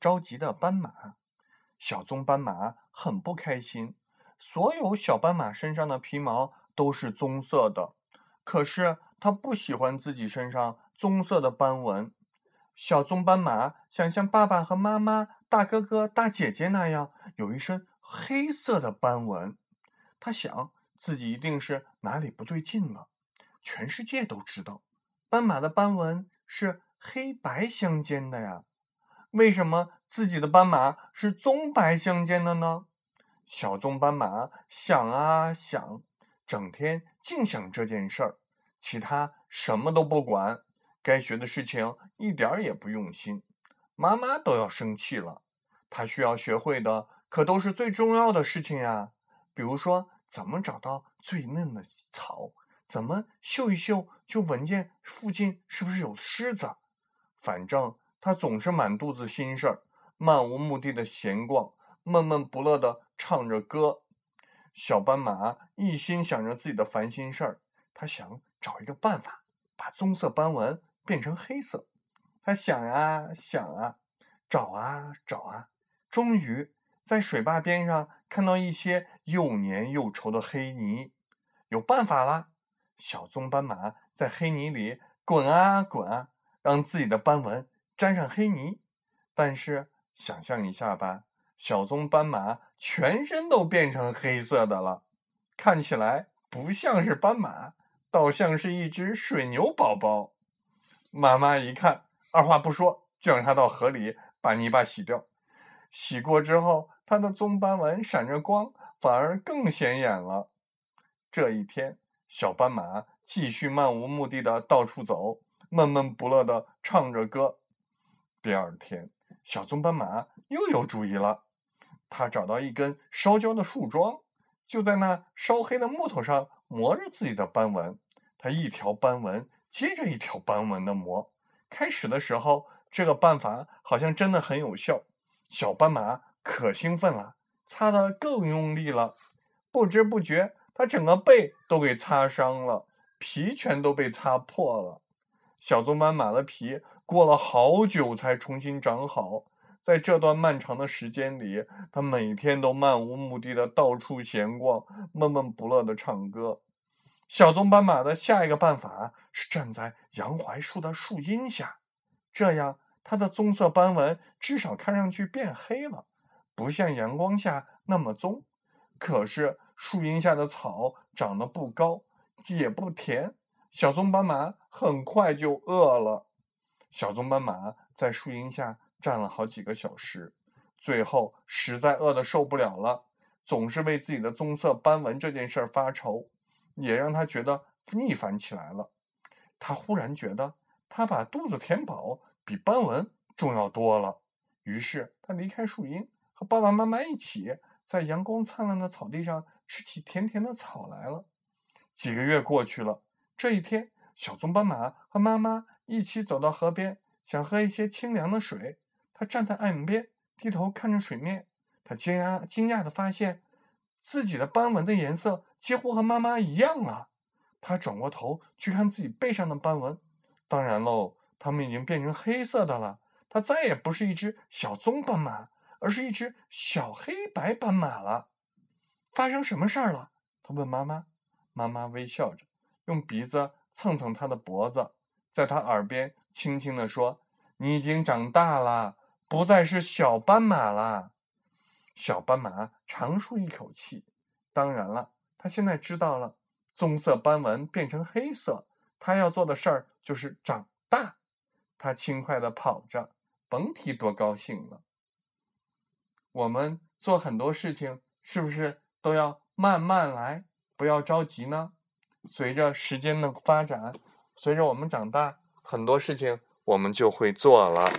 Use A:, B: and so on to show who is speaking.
A: 着急的斑马。小棕斑马很不开心，所有小斑马身上的皮毛都是棕色的，可是它不喜欢自己身上棕色的斑纹。小棕斑马想像爸爸和妈妈、大哥哥、大姐姐那样有一身黑色的斑纹。他想自己一定是哪里不对劲了。全世界都知道，斑马的斑纹是黑白相间的呀。为什么自己的斑马是棕白相间的呢？小棕斑马想啊想，整天净想这件事儿，其他什么都不管。该学的事情一点儿也不用心，妈妈都要生气了。他需要学会的可都是最重要的事情呀，比如说怎么找到最嫩的草。怎么嗅一嗅就闻见附近是不是有狮子？反正他总是满肚子心事儿，漫无目的的闲逛，闷闷不乐的唱着歌。小斑马一心想着自己的烦心事儿，他想找一个办法把棕色斑纹变成黑色。他想啊想啊，找啊找啊，终于在水坝边上看到一些又黏又稠的黑泥，有办法啦！小棕斑马在黑泥里滚啊滚啊，让自己的斑纹沾上黑泥。但是想象一下吧，小棕斑马全身都变成黑色的了，看起来不像是斑马，倒像是一只水牛宝宝。妈妈一看，二话不说就让它到河里把泥巴洗掉。洗过之后，它的棕斑纹闪着光，反而更显眼了。这一天。小斑马继续漫无目的的到处走，闷闷不乐的唱着歌。第二天，小棕斑马又有主意了。他找到一根烧焦的树桩，就在那烧黑的木头上磨着自己的斑纹。他一条斑纹接着一条斑纹的磨。开始的时候，这个办法好像真的很有效。小斑马可兴奋了，擦得更用力了。不知不觉。他整个背都给擦伤了，皮全都被擦破了。小棕斑马的皮过了好久才重新长好。在这段漫长的时间里，它每天都漫无目的的到处闲逛，闷闷不乐的唱歌。小棕斑马的下一个办法是站在杨槐树的树荫下，这样它的棕色斑纹至少看上去变黑了，不像阳光下那么棕。可是。树荫下的草长得不高，也不甜，小棕斑马很快就饿了。小棕斑马在树荫下站了好几个小时，最后实在饿得受不了了，总是为自己的棕色斑纹这件事儿发愁，也让他觉得逆反起来了。他忽然觉得，他把肚子填饱比斑纹重要多了。于是他离开树荫，和爸爸妈妈一起在阳光灿烂的草地上。吃起甜甜的草来了。几个月过去了，这一天，小棕斑马和妈妈一起走到河边，想喝一些清凉的水。它站在岸边，低头看着水面。它惊讶惊讶地发现，自己的斑纹的颜色几乎和妈妈一样了。他转过头去看自己背上的斑纹，当然喽，它们已经变成黑色的了。它再也不是一只小棕斑马，而是一只小黑白斑马了。发生什么事儿了？他问妈妈。妈妈微笑着，用鼻子蹭蹭他的脖子，在他耳边轻轻地说：“你已经长大了，不再是小斑马了。”小斑马长舒一口气。当然了，他现在知道了，棕色斑纹变成黑色，他要做的事儿就是长大。他轻快地跑着，甭提多高兴了。我们做很多事情，是不是？都要慢慢来，不要着急呢。随着时间的发展，随着我们长大，很多事情我们就会做了。